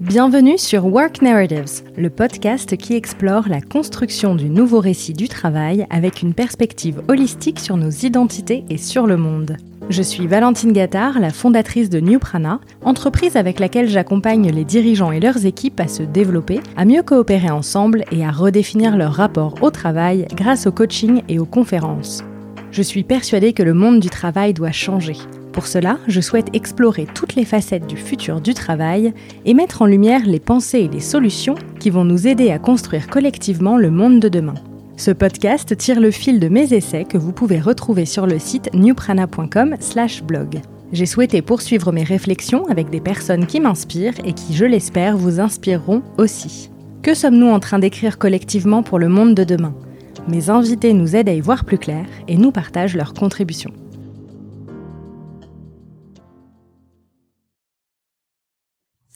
Bienvenue sur Work Narratives, le podcast qui explore la construction du nouveau récit du travail avec une perspective holistique sur nos identités et sur le monde. Je suis Valentine Gattard, la fondatrice de New Prana, entreprise avec laquelle j'accompagne les dirigeants et leurs équipes à se développer, à mieux coopérer ensemble et à redéfinir leur rapport au travail grâce au coaching et aux conférences. Je suis persuadée que le monde du travail doit changer. Pour cela, je souhaite explorer toutes les facettes du futur du travail et mettre en lumière les pensées et les solutions qui vont nous aider à construire collectivement le monde de demain. Ce podcast tire le fil de mes essais que vous pouvez retrouver sur le site newprana.com/blog. J'ai souhaité poursuivre mes réflexions avec des personnes qui m'inspirent et qui, je l'espère, vous inspireront aussi. Que sommes-nous en train d'écrire collectivement pour le monde de demain? Mes invités nous aident à y voir plus clair et nous partagent leurs contributions.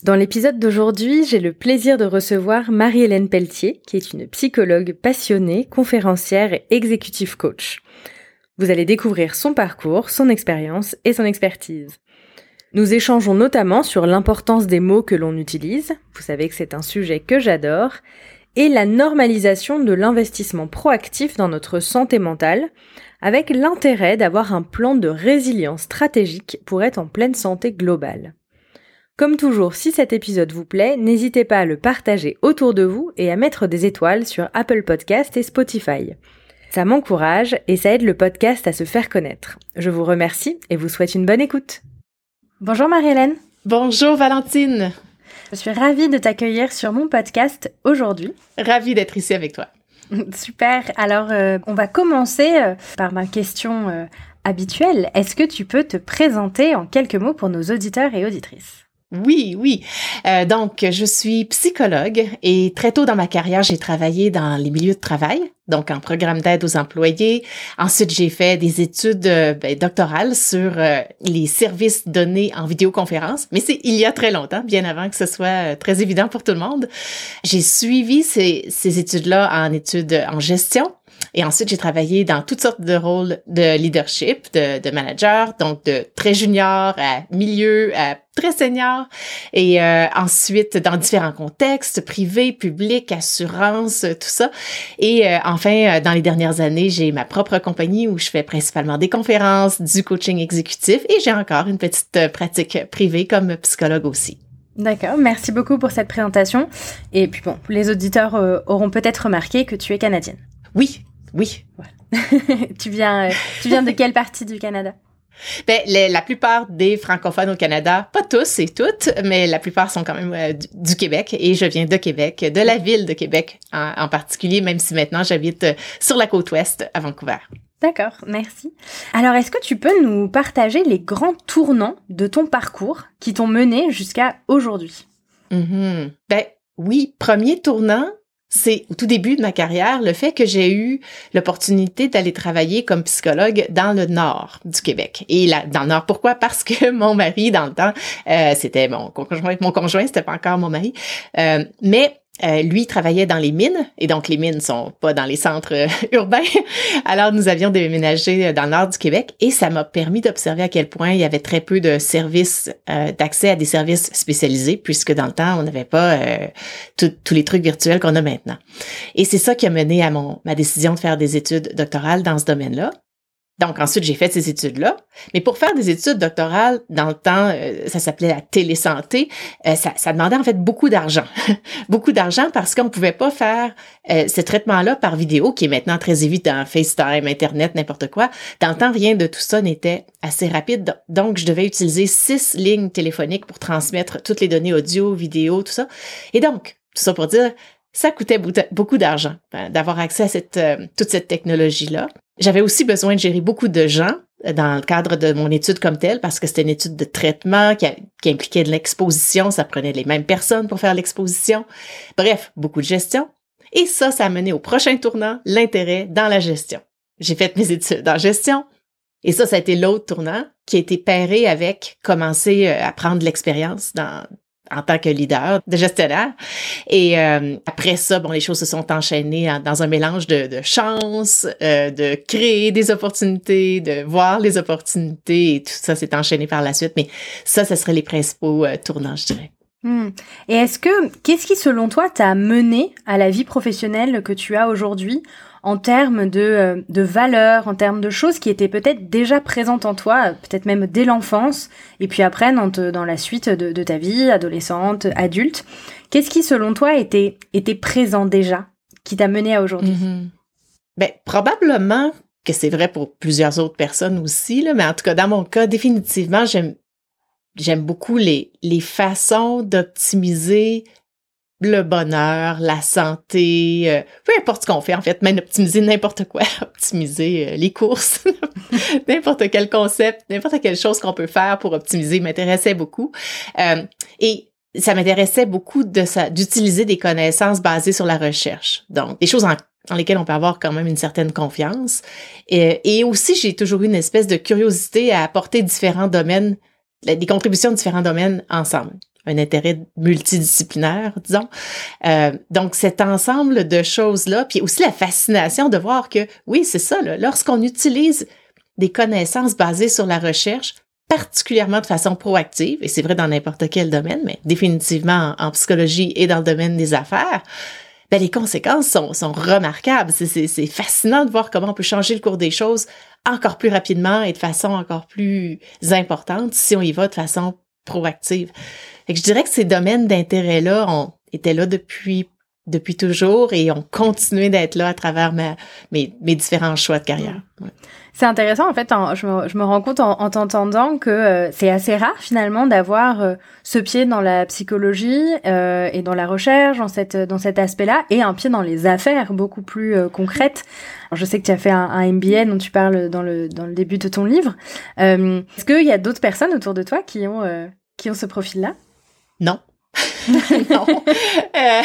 Dans l'épisode d'aujourd'hui, j'ai le plaisir de recevoir Marie-Hélène Pelletier, qui est une psychologue passionnée, conférencière et executive coach. Vous allez découvrir son parcours, son expérience et son expertise. Nous échangeons notamment sur l'importance des mots que l'on utilise, vous savez que c'est un sujet que j'adore, et la normalisation de l'investissement proactif dans notre santé mentale, avec l'intérêt d'avoir un plan de résilience stratégique pour être en pleine santé globale. Comme toujours, si cet épisode vous plaît, n'hésitez pas à le partager autour de vous et à mettre des étoiles sur Apple Podcast et Spotify. Ça m'encourage et ça aide le podcast à se faire connaître. Je vous remercie et vous souhaite une bonne écoute. Bonjour Marie-Hélène. Bonjour Valentine. Je suis ravie de t'accueillir sur mon podcast aujourd'hui. Ravie d'être ici avec toi. Super. Alors, euh, on va commencer euh, par ma question euh, habituelle. Est-ce que tu peux te présenter en quelques mots pour nos auditeurs et auditrices? Oui, oui. Euh, donc, je suis psychologue et très tôt dans ma carrière, j'ai travaillé dans les milieux de travail, donc en programme d'aide aux employés. Ensuite, j'ai fait des études euh, ben, doctorales sur euh, les services donnés en vidéoconférence, mais c'est il y a très longtemps, bien avant que ce soit très évident pour tout le monde. J'ai suivi ces, ces études-là en études en gestion. Et ensuite, j'ai travaillé dans toutes sortes de rôles de leadership, de, de manager, donc de très junior à milieu, à très senior. Et euh, ensuite, dans différents contextes, privé, public, assurance, tout ça. Et euh, enfin, euh, dans les dernières années, j'ai ma propre compagnie où je fais principalement des conférences, du coaching exécutif et j'ai encore une petite pratique privée comme psychologue aussi. D'accord, merci beaucoup pour cette présentation. Et puis bon, les auditeurs auront peut-être remarqué que tu es canadienne. Oui, oui. tu viens, tu viens de quelle partie du Canada? Ben, la plupart des francophones au Canada, pas tous et toutes, mais la plupart sont quand même euh, du, Québec et je viens de Québec, de la ville de Québec en, particulier, même si maintenant j'habite euh, sur la côte ouest à Vancouver. D'accord, merci. Alors, est-ce que tu peux nous partager les grands tournants de ton parcours qui t'ont mené jusqu'à aujourd'hui? Mm-hmm. Ben oui, premier tournant, c'est au tout début de ma carrière le fait que j'ai eu l'opportunité d'aller travailler comme psychologue dans le nord du Québec. Et là, dans le nord, pourquoi? Parce que mon mari dans le temps, euh, c'était mon conjoint, mon conjoint, c'était pas encore mon mari, euh, mais euh, lui travaillait dans les mines et donc les mines sont pas dans les centres euh, urbains. Alors nous avions déménagé euh, dans le nord du Québec et ça m'a permis d'observer à quel point il y avait très peu de services d'accès à des services spécialisés puisque dans le temps on n'avait pas tous les trucs virtuels qu'on a maintenant. Et c'est ça qui a mené à mon ma décision de faire des études doctorales dans ce domaine-là. Donc ensuite, j'ai fait ces études-là. Mais pour faire des études doctorales, dans le temps, euh, ça s'appelait la télésanté, euh, ça, ça, demandait en fait beaucoup d'argent. beaucoup d'argent parce qu'on pouvait pas faire euh, ce traitement-là par vidéo, qui est maintenant très évident, FaceTime, Internet, n'importe quoi. Dans le temps, rien de tout ça n'était assez rapide. Donc, je devais utiliser six lignes téléphoniques pour transmettre toutes les données audio, vidéo, tout ça. Et donc, tout ça pour dire, ça coûtait beaucoup d'argent hein, d'avoir accès à cette, toute cette technologie-là. J'avais aussi besoin de gérer beaucoup de gens euh, dans le cadre de mon étude comme telle, parce que c'était une étude de traitement qui, impliquait de l'exposition, ça prenait les mêmes personnes pour faire l'exposition. Bref, beaucoup de gestion. Et ça, ça a mené au prochain tournant, l'intérêt dans la gestion. J'ai fait mes études en gestion. Et ça, ça a été l'autre tournant qui a été pairé avec commencer euh, à prendre l'expérience dans, en tant que leader, de gestionnaire. Et euh, après ça, bon, les choses se sont enchaînées dans un mélange de, chance, euh, de créer des opportunités, de voir les opportunités, et tout ça s'est enchaîné par la suite. Mais ça, ce serait les principaux euh, tournants, je dirais. Hmm. Et est-ce que, qu'est-ce qui selon toi t'a mené à la vie professionnelle que tu as aujourd'hui en termes de, euh, de valeurs, en termes de choses qui étaient peut-être déjà présentes en toi, peut-être même dès l'enfance, et puis après dans, dans la suite de, de, ta vie, adolescente, adulte. Qu'est-ce qui, selon toi, était, était présent déjà, qui t'a mené à aujourd'hui? Mm-hmm. Ben, probablement que c'est vrai pour plusieurs autres personnes aussi, là, mais en tout cas, dans mon cas, définitivement, j'aime beaucoup les, les façons d'optimiser le bonheur, la santé, euh, peu importe ce qu'on fait en fait, même optimiser n'importe quoi, optimiser euh, les courses, n'importe quel concept, n'importe quelle chose qu'on peut faire pour optimiser m'intéressait beaucoup. Euh, et ça m'intéressait beaucoup de ça, d'utiliser des connaissances basées sur la recherche. Donc, des choses en, lesquelles on peut avoir quand même une certaine confiance. Et, et aussi, j'ai toujours eu une espèce de curiosité à apporter différents domaines, des contributions de différents domaines ensemble un intérêt multidisciplinaire, disons. Euh, donc, cet ensemble de choses-là, puis aussi la fascination de voir que, oui, c'est ça, lorsqu'on utilise des connaissances basées sur la recherche, particulièrement de façon proactive, et c'est vrai dans n'importe quel domaine, mais définitivement en, psychologie et dans le domaine des affaires, ben les conséquences sont, sont remarquables. C'est fascinant de voir comment on peut changer le cours des choses encore plus rapidement et de façon encore plus importante si on y va de façon proactive. Que je dirais que ces domaines d'intérêt-là ont été là depuis depuis toujours et ont continué d'être là à travers ma, mes, mes différents choix de carrière. C'est intéressant, en fait, je, me, je, me, rends compte en, t'entendant que euh, c'est assez rare finalement d'avoir euh, ce pied dans la psychologie euh, et dans la recherche, dans, cette, dans cet aspect-là, et un pied dans les affaires beaucoup plus concrètes. Alors, je sais que tu as fait un, un, MBA dont tu parles dans le, dans le début de ton livre. Est-ce qu'il y a d'autres personnes autour de toi qui ont, qui ont ce profil-là? Non. non. Euh,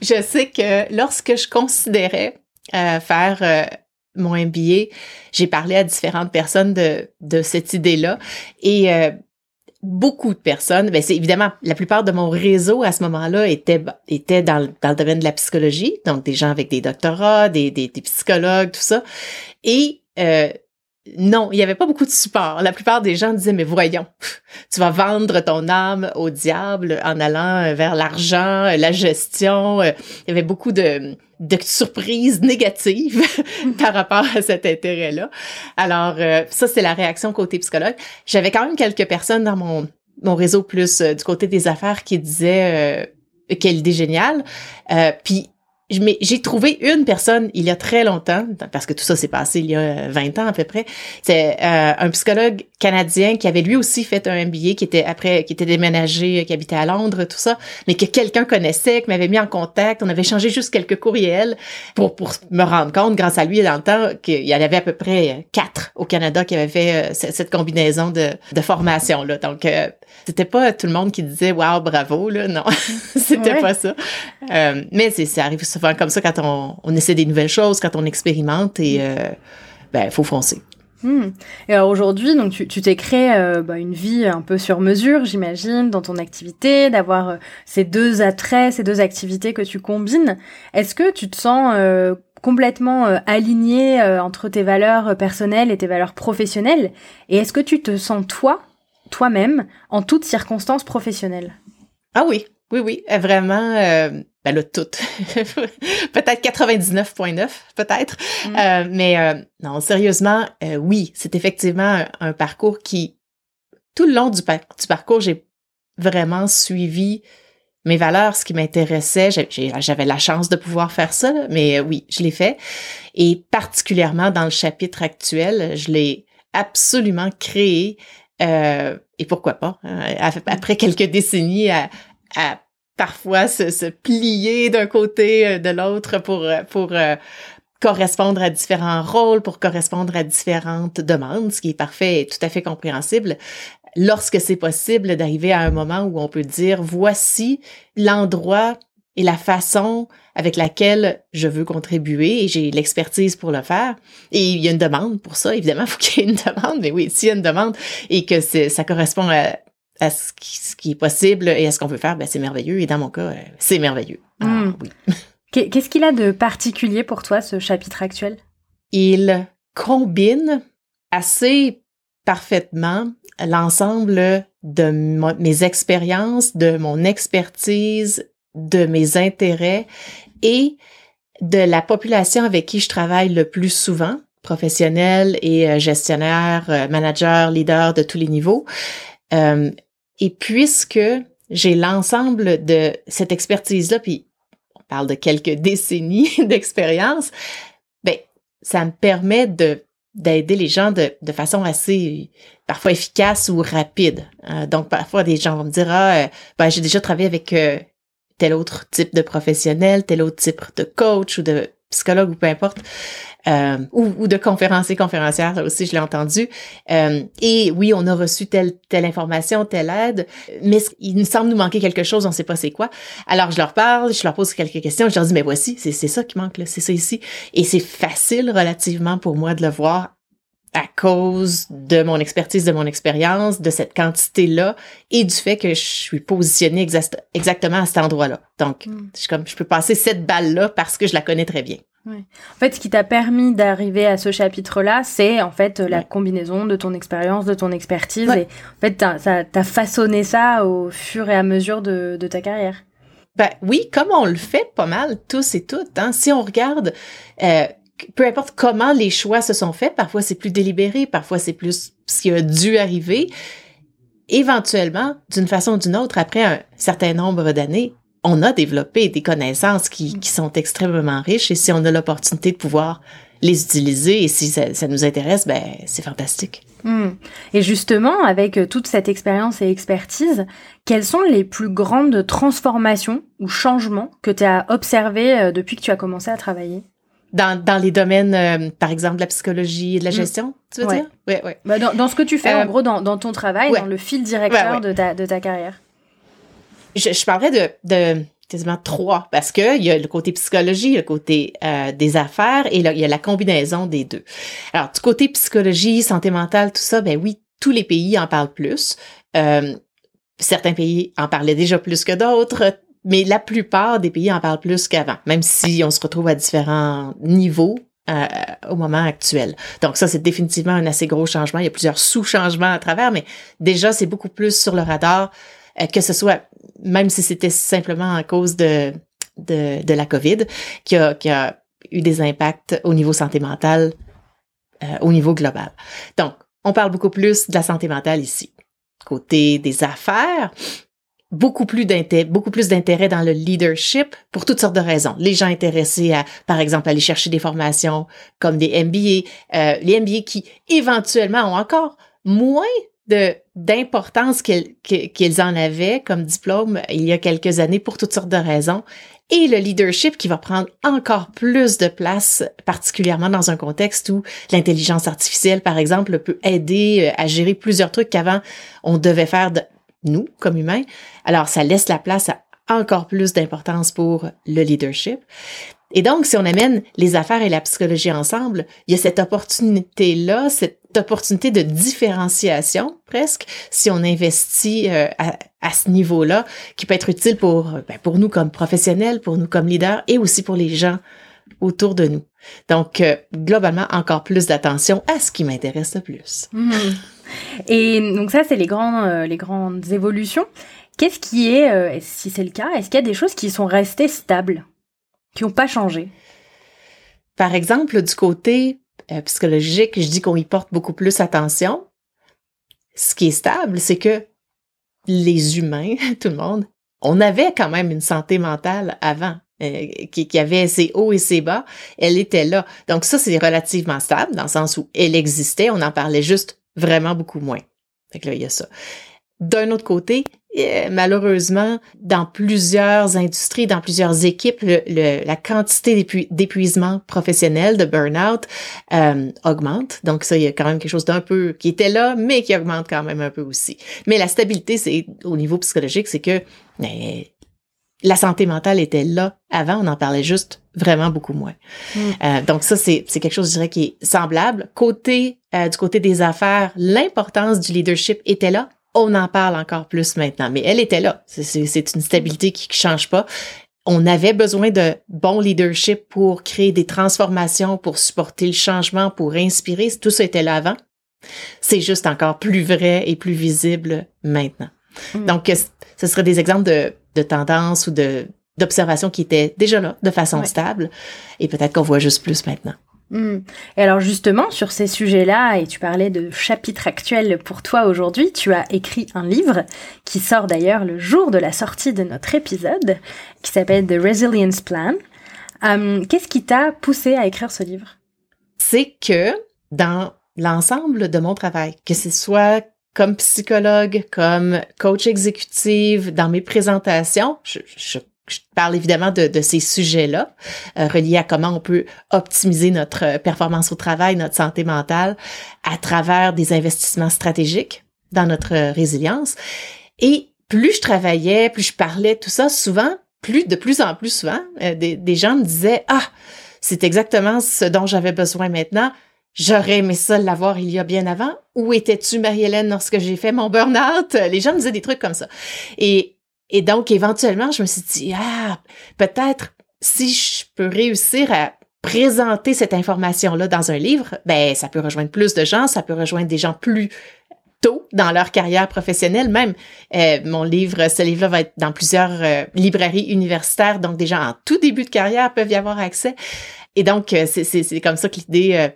je sais que lorsque je considérais euh, faire euh, mon MBA, j'ai parlé à différentes personnes de, de cette idée-là et beaucoup de personnes, ben c'est évidemment la plupart de mon réseau à ce moment-là était était dans le, dans le domaine de la psychologie, donc des gens avec des doctorats, des, des, des psychologues, tout ça. Et non, il n'y avait pas beaucoup de support. La plupart des gens disaient, mais voyons, tu vas vendre ton âme au diable en allant euh, vers l'argent, euh, la gestion. Euh. Il y avait beaucoup de, de surprises négatives par rapport à cet intérêt-là. Alors, ça, c'est la réaction côté psychologue. J'avais quand même quelques personnes dans mon, mon réseau plus du côté des affaires qui disaient quelle idée géniale. Puis j'ai trouvé une personne il y a très longtemps, parce que tout ça s'est passé il y a 20 ans à peu près. C'est euh, un psychologue canadien qui avait lui aussi fait un MBA, qui était après, qui était déménagé, qui habitait à Londres, tout ça, mais que quelqu'un connaissait, qui m'avait mis en contact. On avait changé juste quelques courriels pour pour me rendre compte, grâce à lui, dans le temps, qu'il y en avait à peu près quatre au Canada qui avaient fait euh, cette, combinaison de, de formation là. Donc euh, c'était pas tout le monde qui disait waouh bravo là, non, c'était pas ça. mais c'est ça arrive souvent comme ça quand on, on, essaie des nouvelles choses, quand on expérimente et euh, ben faut foncer. Hmm. Et aujourd'hui, donc tu t'es créé euh, bah, une vie un peu sur mesure, j'imagine, dans ton activité, d'avoir euh, ces deux attraits, ces deux activités que tu combines. Est-ce que tu te sens complètement aligné entre tes valeurs personnelles et tes valeurs professionnelles? Et est-ce que tu te sens toi, toi-même, en toutes circonstances professionnelles? Ah oui, oui, oui, vraiment ben là, tout. peut-être 99,9, peut-être. Mm. Euh, mais euh, non, sérieusement, euh, oui, c'est effectivement un, parcours qui, tout le long du, du parcours, j'ai vraiment suivi mes valeurs, ce qui m'intéressait. J'avais la chance de pouvoir faire ça, mais oui, je l'ai fait. Et particulièrement dans le chapitre actuel, je l'ai absolument créé. et pourquoi pas, hein, après quelques décennies à, à parfois se, se plier d'un côté euh, de l'autre pour euh, pour euh, correspondre à différents rôles, pour correspondre à différentes demandes, ce qui est parfait et tout à fait compréhensible. Lorsque c'est possible d'arriver à un moment où on peut dire voici l'endroit et la façon avec laquelle je veux contribuer et j'ai l'expertise pour le faire. Et il y a une demande pour ça, évidemment, il faut qu'il y ait une demande, mais oui, s'il y a une demande et que ça correspond à, à ce qui, est possible et à ce qu'on peut faire, ben c'est merveilleux. Et dans mon cas, euh, c'est merveilleux. Hmm. Qu'est-ce qu'il a de particulier pour toi, ce chapitre actuel? Il combine assez parfaitement l'ensemble de mes expériences, de mon expertise, de mes intérêts et de la population avec qui je travaille le plus souvent, professionnels et euh, gestionnaires, euh, managers, leaders de tous les niveaux. Euh, et puisque j'ai l'ensemble de cette expertise-là, puis on parle de quelques décennies d'expérience, ben ça me permet de d'aider les gens de, de façon assez parfois efficace ou rapide. donc parfois des gens vont me dire ah ben j'ai déjà travaillé avec tel autre type de professionnel, tel autre type de coach ou de psychologue ou peu importe, euh, ou, de conférencier, conférencière, là aussi je l'ai entendu. Euh, et oui, on a reçu telle, telle information, telle aide, mais il nous semble nous manquer quelque chose, on ne sait pas c'est quoi. Alors je leur parle, je leur pose quelques questions, je leur dis, mais voici, c'est ça qui manque, là, c'est ça ici. Et c'est facile relativement pour moi de le voir à cause de mon expertise, de mon expérience, de cette quantité-là et du fait que je suis positionnée exactement à cet endroit-là. Donc, hmm. je, comme, je peux passer cette balle-là parce que je la connais très bien. En fait, ce qui t'a permis d'arriver à ce chapitre-là, c'est en fait la combinaison de ton expérience, de ton expertise. Et en fait, t'as as, façonné ça au fur et à mesure de, de ta carrière. Ben oui, comme on le fait pas mal tous et toutes. Hein. Si on regarde euh, peu importe comment les choix se sont faits, parfois c'est plus délibéré, parfois c'est plus ce qui a dû arriver. Éventuellement, d'une façon ou d'une autre, après un certain nombre d'années, on a développé des connaissances qui, qui, sont extrêmement riches et si on a l'opportunité de pouvoir les utiliser et si ça, ça nous intéresse, ben c'est fantastique. Hmm. Et justement, avec euh, toute cette expérience et expertise, quelles sont les plus grandes transformations ou changements que tu as observés euh, depuis que tu as commencé à travailler? Dans, dans les domaines, euh, par exemple, de la psychologie et de la mm. gestion, tu veux dire? Oui, oui. Bah dans, dans, ce que tu fais, en gros, dans, dans ton travail, dans le fil directeur de, ta, de ta carrière. Je, je parlerais de, de quasiment trois, parce que il y a le côté psychologie, le côté euh, des affaires, et là, il y a la combinaison des deux. Alors, du côté psychologie, santé mentale, tout ça, ben oui, tous les pays en parlent plus. Euh, certains pays en parlaient déjà plus que d'autres mais la plupart des pays en parlent plus qu'avant, même si on se retrouve à différents niveaux euh, au moment actuel. Donc ça, c'est définitivement un assez gros changement. Il y a plusieurs sous-changements à travers, mais déjà, c'est beaucoup plus sur le radar, que ce soit, même si c'était simplement à cause de, de, de la COVID, qui a, qui a eu des impacts au niveau santé mentale, euh, au niveau global. Donc, on parle beaucoup plus de la santé mentale ici. Côté des affaires, beaucoup plus d'intérêt, beaucoup plus d'intérêt dans le leadership pour toutes sortes de raisons. Les gens intéressés à, par exemple, aller chercher des formations comme des MBA, euh, les MBA qui éventuellement ont encore moins de d'importance qu'ils en avaient comme diplôme il y a quelques années pour toutes sortes de raisons et le leadership qui va prendre encore plus de place, particulièrement dans un contexte où l'intelligence artificielle, par exemple, peut aider euh, à gérer plusieurs trucs qu'avant on devait faire de, nous, comme humains. Alors, ça laisse la place à encore plus d'importance pour le leadership. Et donc, si on amène les affaires et la psychologie ensemble, il y a cette opportunité-là, cette opportunité de différenciation presque, si on investit euh, à, ce niveau-là, qui peut être utile pour, ben, pour nous comme professionnels, pour nous comme leaders et aussi pour les gens autour de nous. Donc, euh, globalement, encore plus d'attention à ce qui m'intéresse le plus. Mmh. Et donc ça, c'est les, grands, euh, les grandes évolutions. Qu'est-ce qui est, euh, si c'est le cas, est-ce qu'il y a des choses qui sont restées stables, qui n'ont pas changé? Par exemple, du côté psychologique, je dis qu'on y porte beaucoup plus attention. Ce qui est stable, c'est que les humains, tout le monde, on avait quand même une santé mentale avant. Euh, qui, qui, avait ses hauts et ses bas, elle était là. Donc ça, c'est relativement stable dans le sens où elle existait, on en parlait juste vraiment beaucoup moins. Fait là, il y a ça. D'un autre côté, euh, malheureusement, dans plusieurs industries, dans plusieurs équipes, le, la quantité d'épuisement professionnel, de burn-out, euh, augmente. Donc ça, il y a quand même quelque chose d'un peu qui était là, mais qui augmente quand même un peu aussi. Mais la stabilité, c'est au niveau psychologique, c'est que ben, la santé mentale était là avant, on en parlait juste vraiment beaucoup moins. Mm. Euh, donc ça, c'est quelque chose, je dirais, qui est semblable. Côté euh, du côté des affaires, l'importance du leadership était là. On en parle encore plus maintenant, mais elle était là. C'est une stabilité qui ne change pas. On avait besoin de bon leadership pour créer des transformations, pour supporter le changement, pour inspirer. Tout ça était là avant. C'est juste encore plus vrai et plus visible maintenant. Mm. Donc, ce serait des exemples de, de tendances ou de d'observations qui étaient déjà là de façon stable et peut-être qu'on voit juste plus maintenant. Mm. Et alors justement, sur ces sujets-là, et tu parlais de chapitres actuels pour toi aujourd'hui, tu as écrit un livre qui sort d'ailleurs le jour de la sortie de notre épisode, qui s'appelle The Resilience Plan. Euh, qu'est-ce qui t'a poussé à écrire ce livre? C'est que dans l'ensemble de mon travail, que ce soit comme psychologue, comme coach exécutive, dans mes présentations, je, parle évidemment de, de ces sujets-là, euh, reliés à comment on peut optimiser notre performance au travail, notre santé mentale, à travers des investissements stratégiques dans notre résilience. Et plus je travaillais, plus je parlais, tout ça, souvent, plus de plus en plus souvent, euh, des, des gens me disaient, ah, c'est exactement ce dont j'avais besoin maintenant J'aurais aimé ça l'avoir il y a bien avant. Où étais-tu, Marie-Hélène, lorsque j'ai fait mon burn-out? Les gens me disaient des trucs comme ça. Et, et donc, éventuellement, je me suis dit, ah, peut-être si je peux réussir à présenter cette information-là dans un livre, ben, ça peut rejoindre plus de gens, ça peut rejoindre des gens plus tôt dans leur carrière professionnelle. Même euh, mon livre, ce livre-là va être dans plusieurs euh, librairies universitaires, donc des gens en tout début de carrière peuvent y avoir accès. Et donc, euh, c'est comme ça que l'idée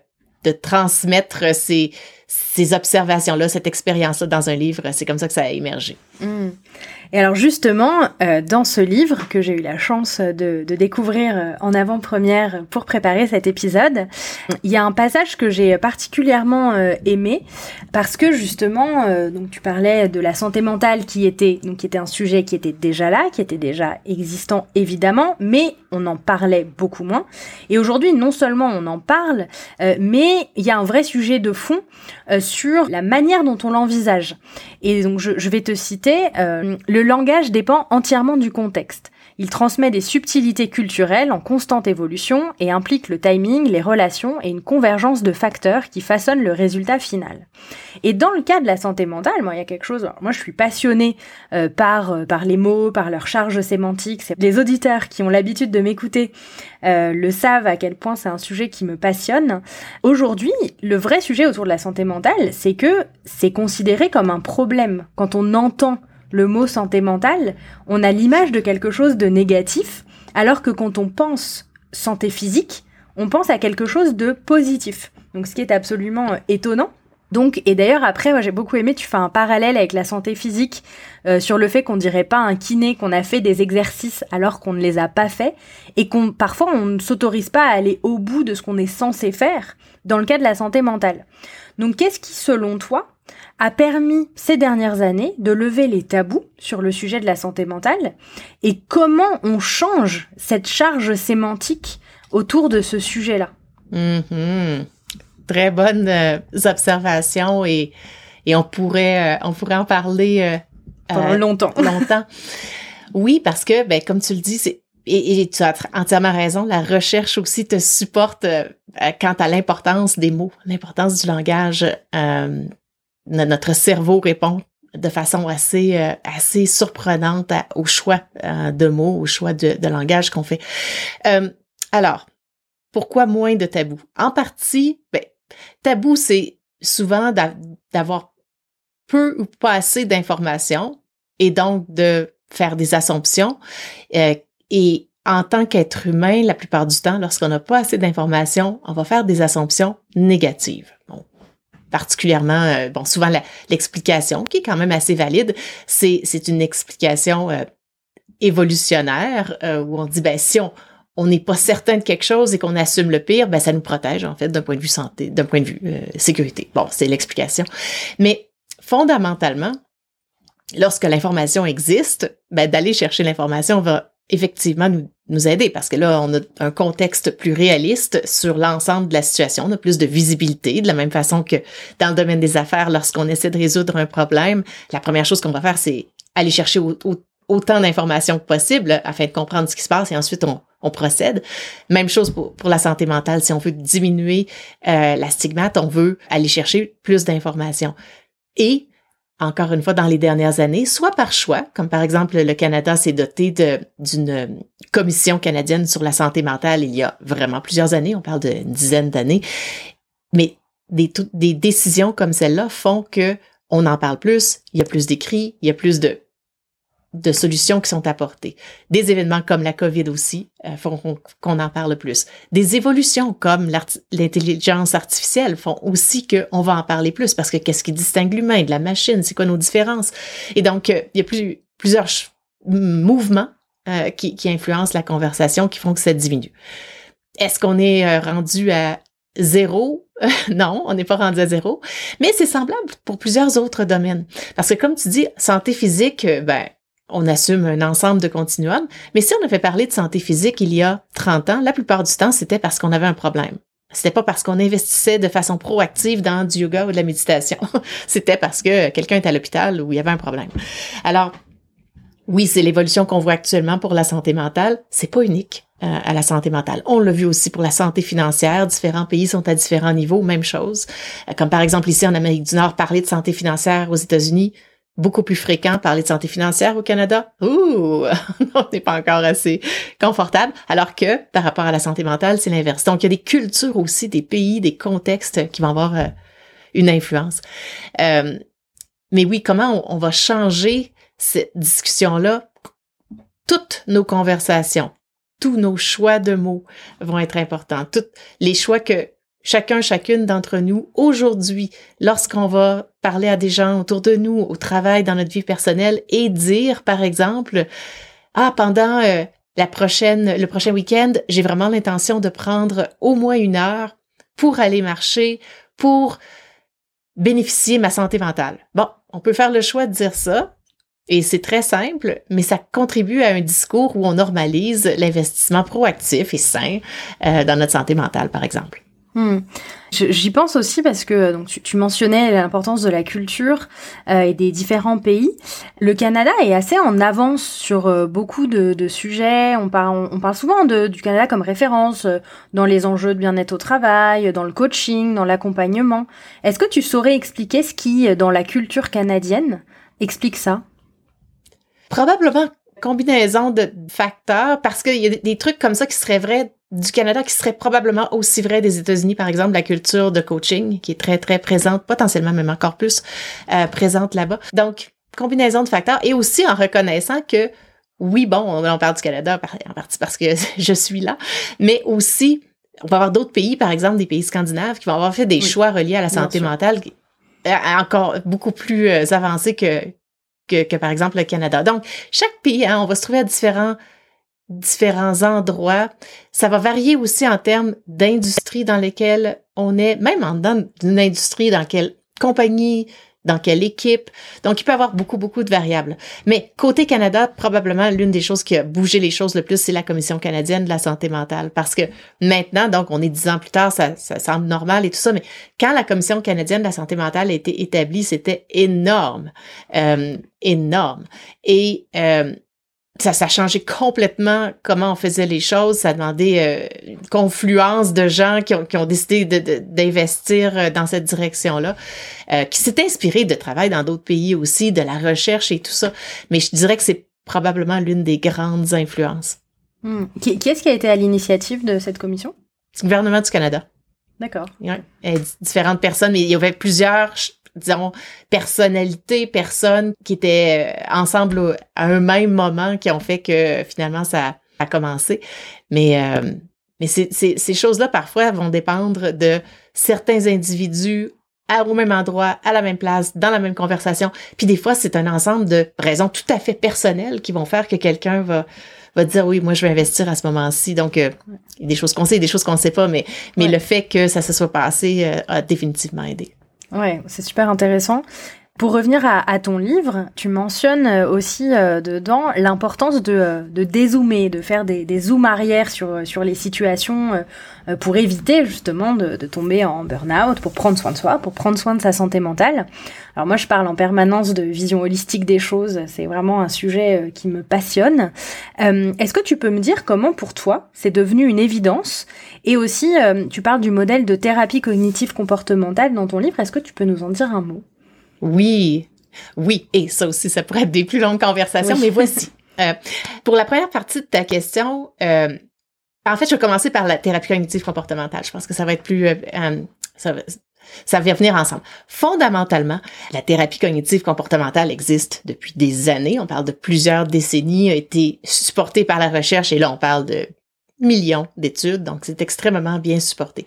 de transmettre ces, ces observations-là, cette expérience-là dans un livre. C'est comme ça que ça a émergé. Mmh. Et alors justement, euh, dans ce livre que j'ai eu la chance de, découvrir euh, en avant-première pour préparer cet épisode, il y a un passage que j'ai particulièrement euh, aimé parce que justement, donc tu parlais de la santé mentale qui était donc qui était un sujet qui était déjà là, qui était déjà existant évidemment, mais on en parlait beaucoup moins. Et aujourd'hui, non seulement on en parle, mais il y a un vrai sujet de fond sur la manière dont on l'envisage. Et donc je, je, vais te citer le le langage dépend entièrement du contexte. Il transmet des subtilités culturelles en constante évolution et implique le timing, les relations et une convergence de facteurs qui façonnent le résultat final. Et dans le cas de la santé mentale, moi, il y a quelque chose. Moi, je suis passionnée euh, par euh, par les mots, par leur charge sémantique. Les auditeurs qui ont l'habitude de m'écouter euh, le savent à quel point c'est un sujet qui me passionne. Aujourd'hui, le vrai sujet autour de la santé mentale, c'est que c'est considéré comme un problème quand on entend le mot santé mentale, on a l'image de quelque chose de négatif, alors que quand on pense santé physique, on pense à quelque chose de positif. Donc ce qui est absolument euh, étonnant. Donc, et d'ailleurs après, moi j'ai beaucoup aimé, tu fais un parallèle avec la santé physique euh, sur le fait qu'on dirait pas un kiné qu'on a fait des exercices alors qu'on ne les a pas faits et qu'on parfois on ne s'autorise pas à aller au bout de ce qu'on est censé faire dans le cas de la santé mentale. Donc qu'est-ce qui selon toi a permis ces dernières années de lever les tabous sur le sujet de la santé mentale et comment on change cette charge sémantique autour de ce sujet-là. Mm-hmm. Très bonnes euh, observations et, et on pourrait euh, on pourrait en parler euh, pendant longtemps. longtemps. oui, parce que ben comme tu le dis, c'est et, tu as entièrement raison, la recherche aussi te supporte quant à l'importance des mots, l'importance du langage notre cerveau répond de façon assez euh, assez surprenante au choix euh, de mots, au choix de, langage qu'on fait. Euh, alors, pourquoi moins de tabous? En partie, ben, tabou c'est souvent d'avoir peu ou pas assez d'informations et donc de faire des assumptions. et en tant qu'être humain, la plupart du temps, lorsqu'on n'a pas assez d'informations, on va faire des assumptions négatives. Particulièrement, euh, bon, souvent l'explication, qui est quand même assez valide, c'est, c'est une explication euh, évolutionnaire euh, où on dit, ben, si on on n'est pas certain de quelque chose et qu'on assume le pire, ben ça nous protège en fait d'un point de vue santé, d'un point de vue sécurité. Bon, c'est l'explication. Mais fondamentalement, lorsque l'information existe, ben d'aller chercher l'information va effectivement nous, nous aider parce que là, on a un contexte plus réaliste sur l'ensemble de la situation. On a plus de visibilité, de la même façon que dans le domaine des affaires, lorsqu'on essaie de résoudre un problème, la première chose qu'on va faire, c'est aller chercher autant d'informations que possible afin de comprendre ce qui se passe et ensuite on, on procède. Même chose pour, pour, la santé mentale. Si on veut diminuer euh, la stigmate, on veut aller chercher plus d'informations. Et encore une fois, dans les dernières années, soit par choix, comme par exemple le Canada s'est doté d'une commission canadienne sur la santé mentale il y a vraiment plusieurs années, on parle d'une dizaine d'années, mais des, des décisions comme celle-là font que on en parle plus, il y a plus d'écrits, il y a plus de de solutions qui sont apportées. Des événements comme la COVID aussi euh, font qu'on en parle plus. Des évolutions comme l'intelligence artificielle font aussi qu'on va en parler plus parce que qu'est-ce qui distingue l'humain de la machine? C'est quoi nos différences? Et donc, euh, il y a plus, plusieurs mouvements euh, qui, qui, influencent la conversation qui font que ça diminue. Est-ce qu'on est rendu à zéro? non, on n'est pas rendu à zéro, mais c'est semblable pour plusieurs autres domaines. Parce que comme tu dis, santé physique, ben, on assume un ensemble de continuums. Mais si on avait parlé de santé physique il y a 30 ans, la plupart du temps, c'était parce qu'on avait un problème. C'était pas parce qu'on investissait de façon proactive dans du yoga ou de la méditation. c'était parce que quelqu'un est à l'hôpital ou il y avait un problème. Alors, oui, c'est l'évolution qu'on voit actuellement pour la santé mentale. C'est pas unique euh, à la santé mentale. On l'a vu aussi pour la santé financière. Différents pays sont à différents niveaux, même chose. Euh, comme par exemple ici en Amérique du Nord, parler de santé financière aux États-Unis, beaucoup plus fréquent parler de santé financière au Canada. Ouh, on n'est pas encore assez confortable. Alors que par rapport à la santé mentale, c'est l'inverse. Donc, il y a des cultures aussi, des pays, des contextes qui vont avoir euh, une influence. Euh, mais oui, comment on, va changer cette discussion-là? Toutes nos conversations, tous nos choix de mots vont être importants. Tous les choix que chacun, chacune d'entre nous, aujourd'hui, lorsqu'on va parler à des gens autour de nous, au travail, dans notre vie personnelle, et dire, par exemple, ah, pendant euh, la prochaine, le prochain week-end, j'ai vraiment l'intention de prendre au moins une heure pour aller marcher, pour bénéficier ma santé mentale. Bon, on peut faire le choix de dire ça, et c'est très simple, mais ça contribue à un discours où on normalise l'investissement proactif et sain euh, dans notre santé mentale, par exemple. Hmm. J'y pense aussi parce que donc tu, mentionnais l'importance de la culture euh, et des différents pays. Le Canada est assez en avance sur euh, beaucoup de, sujets. On parle, souvent du Canada comme référence euh, dans les enjeux de bien-être au travail, dans le coaching, dans l'accompagnement. Est-ce que tu saurais expliquer ce qui, dans la culture canadienne, explique ça? Probablement combinaison de facteurs parce qu'il y a des trucs comme ça qui seraient vrais du Canada qui serait probablement aussi vrai des États-Unis, par exemple, la culture de coaching qui est très, très présente, potentiellement même encore plus euh, présente là-bas. Donc, combinaison de facteurs et aussi en reconnaissant que, oui, bon, on, parle du Canada en partie parce que je suis là, mais aussi, on va avoir d'autres pays, par exemple, des pays scandinaves qui vont avoir fait des choix reliés à la santé mentale euh, encore beaucoup plus euh, avancés que, que, que, par exemple, le Canada. Donc, chaque pays, hein, on va se trouver à différents différents endroits. Ça va varier aussi en termes d'industrie dans lesquelles on est, même en dans une industrie dans quelle compagnie, dans quelle équipe. Donc, il peut y avoir beaucoup, beaucoup de variables. Mais côté Canada, probablement l'une des choses qui a bougé les choses le plus, c'est la Commission canadienne de la santé mentale. Parce que maintenant, donc, on est dix ans plus tard, ça, ça semble normal et tout ça, mais quand la Commission canadienne de la santé mentale a été établie, c'était énorme. Euh, énorme. Et euh, ça, ça a changé complètement comment on faisait les choses. Ça a demandé euh, une confluence de gens qui ont, qui ont décidé d'investir de, euh, dans cette direction-là, euh, qui s'est inspiré de travail dans d'autres pays aussi, de la recherche et tout ça. Mais je dirais que c'est probablement l'une des grandes influences. Hmm. Qui, est-ce qui a été à l'initiative de cette commission? C'est le gouvernement du Canada. D'accord. Ouais. différentes personnes, mais il y avait plusieurs disons, personnalités, personnes qui étaient euh, ensemble à un même moment qui ont fait que finalement ça a commencé. Mais, euh, mais ces choses-là, parfois, vont dépendre de certains individus au même endroit, à la même place, dans la même conversation. Puis des fois, c'est un ensemble de raisons tout à fait personnelles qui vont faire que quelqu'un va va dire oui, moi je vais investir à ce moment-ci. Donc euh, il y a des choses qu'on sait, des choses qu'on ne sait pas, mais mais le fait que ça se soit passé a définitivement aidé. Ouais, c'est super intéressant. Pour revenir à, ton livre, tu mentionnes euh, aussi euh, dedans l'importance de, euh, de dézoomer, de faire des, des zooms arrière sur, sur les situations pour éviter justement de, de tomber en burn-out, pour prendre soin de soi, pour prendre soin de sa santé mentale. Alors moi, je parle en permanence de vision holistique des choses, c'est vraiment un sujet qui me passionne. Est-ce que tu peux me dire comment pour toi c'est devenu une évidence? Et aussi, tu parles du modèle de thérapie cognitive comportementale dans ton livre, est-ce que tu peux nous en dire un mot? Oui, oui, et ça aussi, ça pourrait être des plus longues conversations, mais voici. Euh, pour la première partie de ta question, euh, en fait, je vais commencer par la thérapie cognitive comportementale. Je pense que ça va être plus... Euh, ça Ça vient venir ensemble. Fondamentalement, la thérapie cognitive comportementale existe depuis des années. On parle de plusieurs décennies, a été supportée par la recherche et là, on parle de millions d'études, donc c'est extrêmement bien supporté.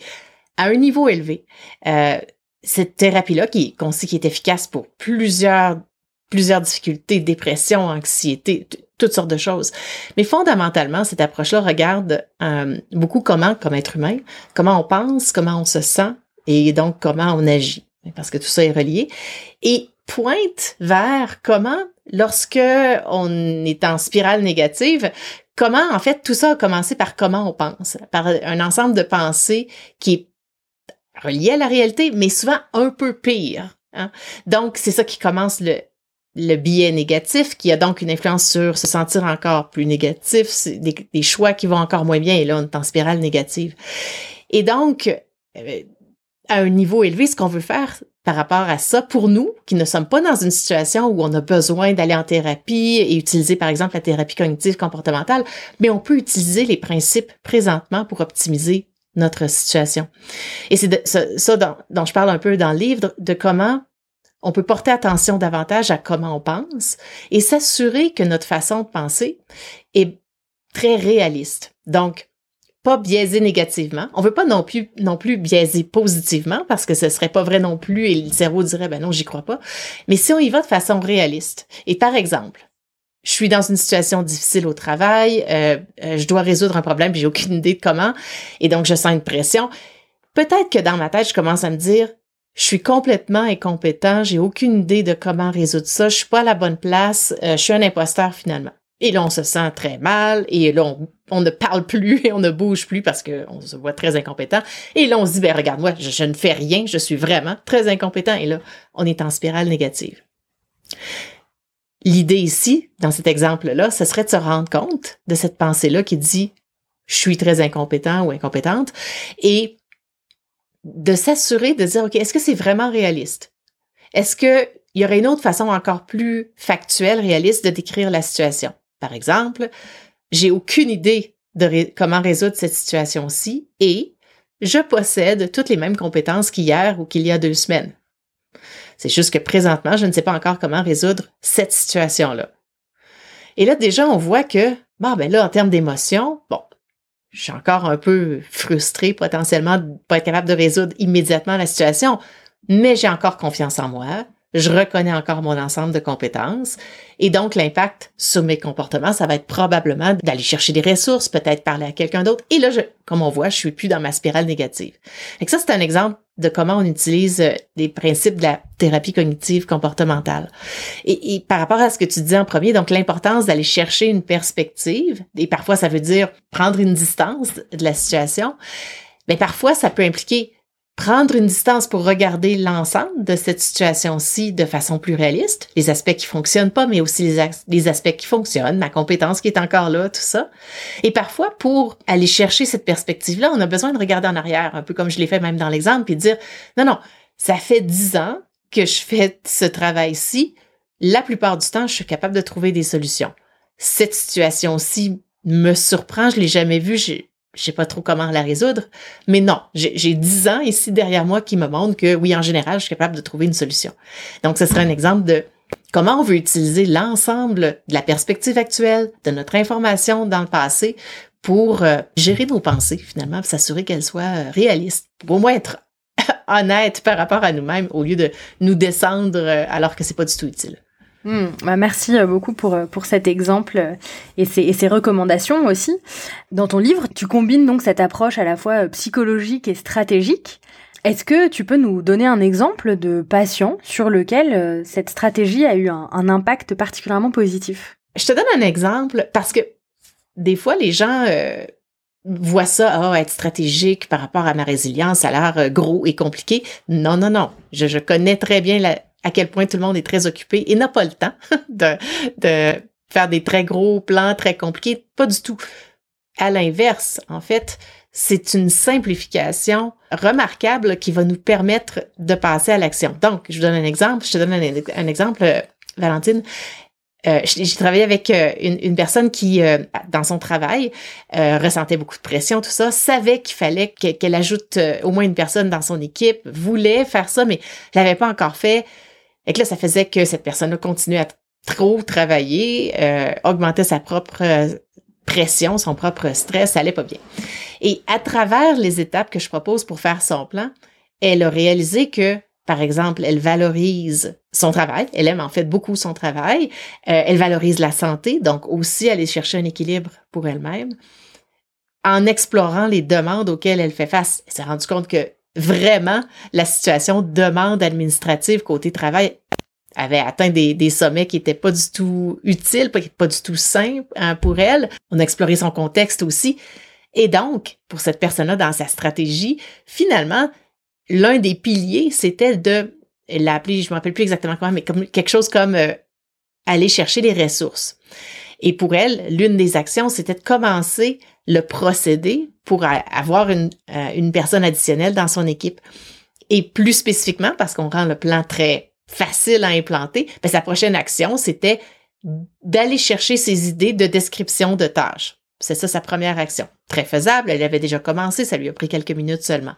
À un niveau élevé, euh, cette thérapie-là, qui, qu'on sait qui est efficace pour plusieurs, plusieurs difficultés, dépression, anxiété, toutes sortes de choses. Mais fondamentalement, cette approche-là regarde euh, beaucoup comment, comme être humain, comment on pense, comment on se sent et donc comment on agit, parce que tout ça est relié, et pointe vers comment, lorsque on est en spirale négative, comment, en fait, tout ça a commencé par comment on pense, par un ensemble de pensées qui est relié à la réalité, mais souvent un peu pire. Hein. Donc, c'est ça qui commence le, le biais négatif, qui a donc une influence sur se sentir encore plus négatif, des, des choix qui vont encore moins bien, et là, on est en spirale négative. Et donc, euh, à un niveau élevé, ce qu'on veut faire par rapport à ça, pour nous, qui ne sommes pas dans une situation où on a besoin d'aller en thérapie et utiliser, par exemple, la thérapie cognitive comportementale, mais on peut utiliser les principes présentement pour optimiser notre situation. Et c'est ça, dont, je parle un peu dans le livre, de comment on peut porter attention davantage à comment on pense et s'assurer que notre façon de penser est très réaliste. Donc, pas biaisé négativement. On veut pas non plus non plus biaiser positivement parce que ce serait pas vrai non plus et le cerveau dirait ben non, j'y crois pas. Mais si on y va de façon réaliste. Et par exemple, je suis dans une situation difficile au travail, euh, euh, je dois résoudre un problème, j'ai aucune idée de comment, et donc je sens une pression. Peut-être que dans ma tête, je commence à me dire, je suis complètement incompétent, j'ai aucune idée de comment résoudre ça, je suis pas à la bonne place, euh, je suis un imposteur finalement. Et là, on se sent très mal, et là, on, ne parle plus et on ne bouge plus parce qu'on se voit très incompétent. Et là, on se dit, ben regarde, moi, je ne fais rien, je suis vraiment très incompétent. Et là, on est en spirale négative. L'idée ici, dans cet exemple-là, ce serait de se rendre compte de cette pensée-là qui dit je suis très incompétent ou incompétente et de s'assurer de dire OK, est-ce que c'est vraiment réaliste? Est-ce que il y aurait une autre façon encore plus factuelle, réaliste de décrire la situation? Par exemple, j'ai aucune idée de comment résoudre cette situation-ci et je possède toutes les mêmes compétences qu'hier ou qu'il y a deux semaines. C'est juste que présentement, je ne sais pas encore comment résoudre cette situation-là. Et là, déjà, on voit que, bon, ben là, en termes d'émotion, bon, je suis encore un peu frustrée potentiellement de pas être capable de résoudre immédiatement la situation, mais j'ai encore confiance en moi je reconnais encore mon ensemble de compétences et donc l'impact sur mes comportements, ça va être probablement d'aller chercher des ressources, peut-être parler à quelqu'un d'autre. Et là, je, comme on voit, je suis plus dans ma spirale négative. Et ça, c'est un exemple de comment on utilise euh, des principes de la thérapie cognitive comportementale. Et, par rapport à ce que tu disais en premier, donc l'importance d'aller chercher une perspective, et parfois ça veut dire prendre une distance de la situation, mais parfois ça peut impliquer prendre une distance pour regarder l'ensemble de cette situation-ci de façon plus réaliste, les aspects qui fonctionnent pas, mais aussi les, aspects qui fonctionnent, ma compétence qui est encore là, tout ça. Et parfois, pour aller chercher cette perspective-là, on a besoin de regarder en arrière, un peu comme je l'ai fait même dans l'exemple, puis dire, non, non, ça fait dix ans que je fais ce travail-ci. La plupart du temps, je suis capable de trouver des solutions. Cette situation-ci me surprend, je l'ai jamais vue, je sais pas trop comment la résoudre, mais non, j'ai dix ans ici derrière moi qui me montrent que oui, en général, je suis capable de trouver une solution. Donc, ce serait un exemple de comment on veut utiliser l'ensemble de la perspective actuelle, de notre information dans le passé pour euh, gérer nos pensées finalement, s'assurer qu'elles soient euh, réalistes, pour au moins être honnêtes par rapport à nous-mêmes au lieu de nous descendre euh, alors que c'est pas du tout utile. Hmm. Bah, merci euh, beaucoup pour, euh, pour cet exemple euh, et ces, recommandations aussi. Dans ton livre, tu combines donc cette approche à la fois psychologique et stratégique. Est-ce que tu peux nous donner un exemple de patient sur lequel cette stratégie a eu un, impact particulièrement positif? Je te donne un exemple parce que des fois, les gens voient ça, oh, être stratégique par rapport à ma résilience, ça a l'air gros et compliqué. Non, non, non. Je connais très bien la, à quel point tout le monde est très occupé et n'a pas le temps de, de faire des très gros plans très compliqués. Pas du tout. À l'inverse, en fait, c'est une simplification remarquable qui va nous permettre de passer à l'action. Donc, je vous donne un exemple. Je te donne un, exemple, Valentine. euh, j'ai travaillé avec euh, une, une, personne qui, euh, dans son travail, ressentait beaucoup de pression, tout ça, savait qu'il fallait qu'elle ajoute au moins une personne dans son équipe, voulait faire ça, mais l'avait pas encore fait. Et que là, ça faisait que cette personne-là continuait à trop travailler, augmentait sa propre pression, son propre stress, ça allait pas bien. Et à travers les étapes que je propose pour faire son plan, elle a réalisé que par exemple, elle valorise son travail, elle aime en fait beaucoup son travail, euh, elle valorise la santé, donc aussi aller chercher un équilibre pour elle-même. En explorant les demandes auxquelles elle fait face, elle s'est rendue compte que vraiment la situation demande administrative côté travail avait atteint des, sommets qui étaient pas du tout utiles, pas, du tout simples hein, pour elle. On a exploré son contexte aussi. Et donc, pour cette personne-là, dans sa stratégie, finalement, l'un des piliers, c'était de, elle l'a je me rappelle plus exactement comment, mais comme quelque chose comme euh, aller chercher les ressources. Et pour elle, l'une des actions, c'était de commencer le procédé pour avoir une, euh, une personne additionnelle dans son équipe. Et plus spécifiquement, parce qu'on rend le plan très facile à implanter, ben, sa prochaine action, c'était d'aller chercher ses idées de description de tâches. C'est ça sa première action. Très faisable, elle avait déjà commencé, ça lui a pris quelques minutes seulement.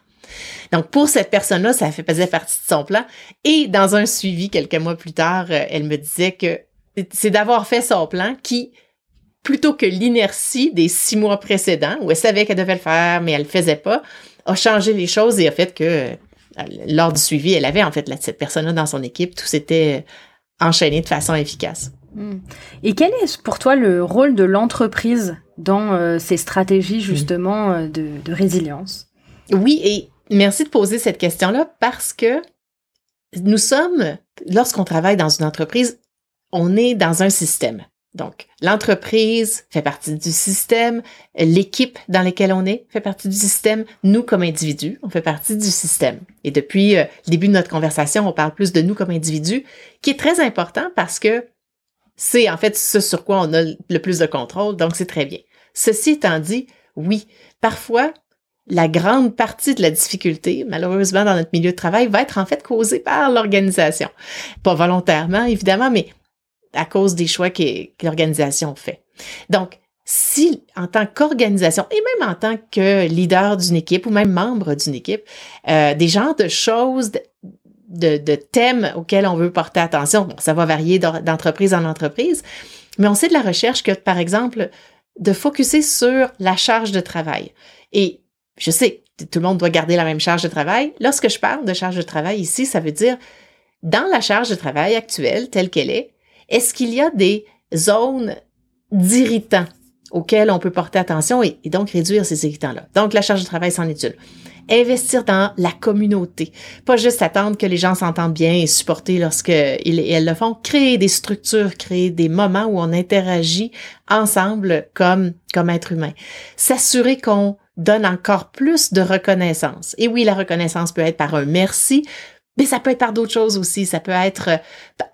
Donc, pour cette personne-là, ça faisait partie de son plan. Et dans un suivi, quelques mois plus tard, euh, elle me disait que c'est d'avoir fait son plan qui, plutôt que l'inertie des six mois précédents, où elle savait qu'elle devait le faire, mais elle le faisait pas, a changé les choses et a fait que, euh, lors du suivi, elle avait en fait cette personne-là dans son équipe, tout s'était enchaîné de façon efficace. Hmm. Et quel est pour toi le rôle de l'entreprise dans euh, ces stratégies justement de, de résilience? Oui, et Merci de poser cette question-là parce que nous sommes, lorsqu'on travaille dans une entreprise, on est dans un système. Donc, l'entreprise fait partie du système, l'équipe dans laquelle on est fait partie du système, nous comme individus, on fait partie du système. Et depuis euh, le début de notre conversation, on parle plus de nous comme individus, qui est très important parce que c'est en fait ce sur quoi on a le plus de contrôle, donc c'est très bien. Ceci étant dit, oui, parfois, la grande partie de la difficulté, malheureusement dans notre milieu de travail, va être en fait causée par l'organisation. Pas volontairement, évidemment, mais à cause des choix que, l'organisation fait. Donc, si en tant qu'organisation et même en tant que leader d'une équipe ou même membre d'une équipe, euh, des genres de choses, de, thèmes auxquels on veut porter attention, bon, ça va varier d'entreprise en entreprise, mais on sait de la recherche que, par exemple, de focuser sur la charge de travail. Et je sais, tout le monde doit garder la même charge de travail. Lorsque je parle de charge de travail ici, ça veut dire dans la charge de travail actuelle telle qu'elle est, est-ce qu'il y a des zones d'irritants auxquelles on peut porter attention et, donc réduire ces irritants-là? Donc, la charge de travail, c'en est. Investir dans la communauté. Pas juste attendre que les gens s'entendent bien et supporter lorsque ils et elles le font. Créer des structures, créer des moments où on interagit ensemble comme, comme être humain. S'assurer qu'on donne encore plus de reconnaissance. Et oui, la reconnaissance peut être par un merci, mais ça peut être par d'autres choses aussi. Ça peut être euh,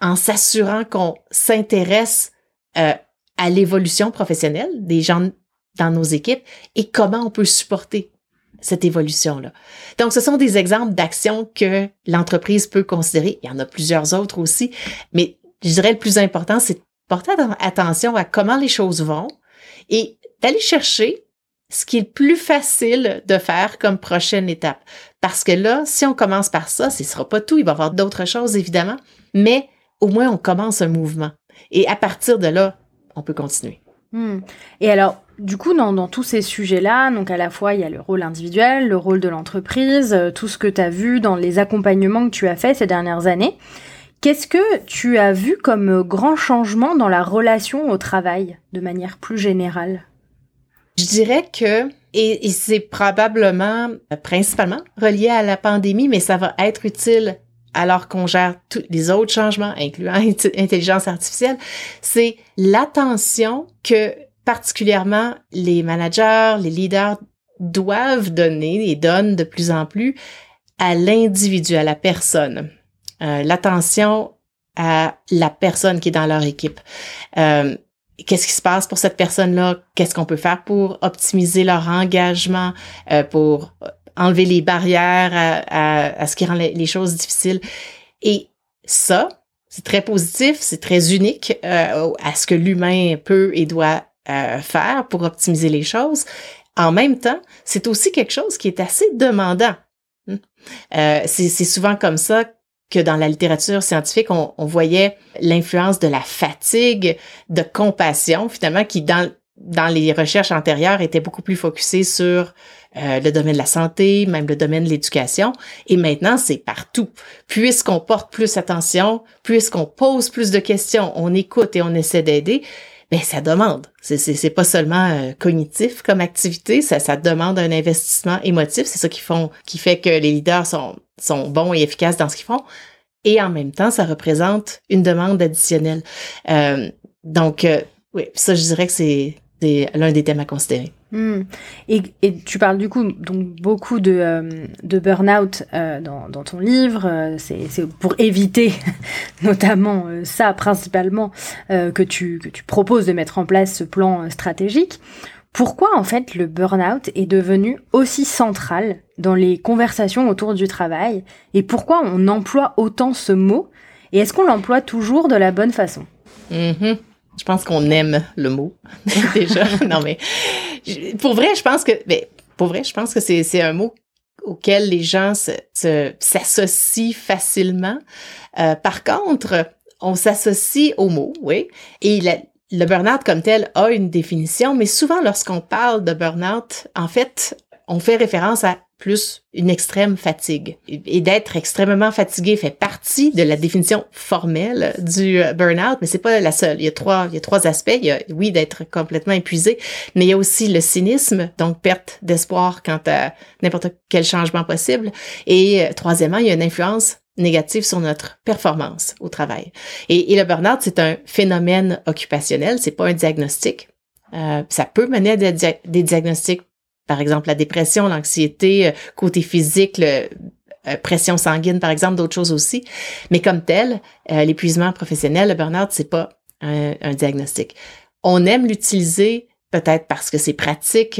en s'assurant qu'on s'intéresse euh, à l'évolution professionnelle des gens dans nos équipes et comment on peut supporter cette évolution-là. Donc, ce sont des exemples d'actions que l'entreprise peut considérer. Il y en a plusieurs autres aussi, mais je dirais le plus important, c'est de porter attention à comment les choses vont et d'aller chercher ce qui est plus facile de faire comme prochaine étape. Parce que là, si on commence par ça, ce ne sera pas tout, il va y avoir d'autres choses évidemment, mais au moins on commence un mouvement. Et à partir de là, on peut continuer. Hmm. Et alors, du coup, dans, tous ces sujets-là, donc à la fois il y a le rôle individuel, le rôle de l'entreprise, euh, tout ce que tu as vu dans les accompagnements que tu as fait ces dernières années. Qu'est-ce que tu as vu comme grand changement dans la relation au travail de manière plus générale? Je dirais que, et, c'est probablement euh, principalement relié à la pandémie, mais ça va être utile alors qu'on gère tous les autres changements, incluant l'intelligence artificielle, c'est l'attention que particulièrement les managers, les leaders doivent donner et donnent de plus en plus à l'individu, à la personne. Euh, l'attention à la personne qui est dans leur équipe. Euh, qu'est-ce qui se passe pour cette personne-là, qu'est-ce qu'on peut faire pour optimiser leur engagement, euh, pour enlever les barrières à, ce qui rend les, choses difficiles? Et ça, c'est très positif, c'est très unique euh, à ce que l'humain peut et doit euh, faire pour optimiser les choses. En même temps, c'est aussi quelque chose qui est assez demandant. Hmm? Euh, c'est souvent comme ça que dans la littérature scientifique, on, on voyait l'influence de la fatigue, de compassion, finalement, qui dans, dans les recherches antérieures était beaucoup plus focusée sur euh, le domaine de la santé, même le domaine de l'éducation. Et maintenant, c'est partout. Puisqu'on porte plus attention, puisqu'on pose plus de questions, on écoute et on essaie d'aider, ben ça demande. C'est c'est pas seulement euh, cognitif comme activité, ça ça demande un investissement émotif. C'est ça qui font qui fait que les leaders sont sont bons et efficaces dans ce qu'ils font. Et en même temps, ça représente une demande additionnelle. Euh, donc euh, oui, ça je dirais que c'est l'un des thèmes à considérer. Hmm. Et, et, tu parles du coup donc beaucoup de, euh, de burn-out euh, dans, dans, ton livre. Euh, c'est pour éviter notamment euh, ça principalement que, tu, que tu proposes de mettre en place ce plan stratégique. Pourquoi en fait le burn-out est devenu aussi central dans les conversations autour du travail? Et pourquoi on emploie autant ce mot? Et est-ce qu'on l'emploie toujours de la bonne façon? Mm-hmm. Je pense qu'on aime le mot déjà. non mais pour vrai, je pense que ben, pour vrai, je pense que c'est un mot auquel les gens s'associent facilement. Euh, par contre, on s'associe au mot, oui, et le burn-out comme tel a une définition, mais souvent lorsqu'on parle de burn-out, en fait, on fait référence à plus une extrême fatigue. Et d'être extrêmement fatigué fait partie de la définition formelle du euh, burn-out, mais c'est pas la seule. Il y a trois, il y a trois aspects. Il y a, oui, d'être complètement épuisé, mais il y a aussi le cynisme, donc perte d'espoir quant à n'importe quel changement possible. Et euh, troisièmement, il y a une influence négative sur notre performance au travail. Et, le burn-out, c'est un phénomène occupationnel, c'est pas un diagnostic. Euh, ça peut mener à des diagnostics par exemple la dépression, l'anxiété, euh, côté physique, le, euh, pression sanguine, par exemple, d'autres choses aussi. Mais comme tel, euh, l'épuisement professionnel, le burn-out, c'est pas un, diagnostic. On aime l'utiliser peut-être parce que c'est pratique,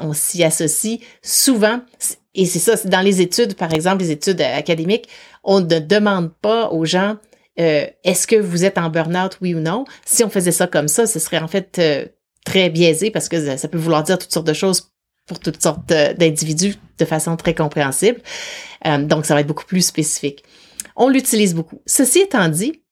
on s'y associe souvent. Et c'est ça, dans les études, par exemple, les études académiques, on ne demande pas aux gens est-ce que vous êtes en burn-out, oui ou non? Si on faisait ça comme ça, ce serait en fait très biaisé parce que ça peut vouloir dire toutes sortes de choses pour toutes sortes d'individus de façon très compréhensible. Euh, donc, ça va être beaucoup plus spécifique. On l'utilise beaucoup. Ceci étant dit,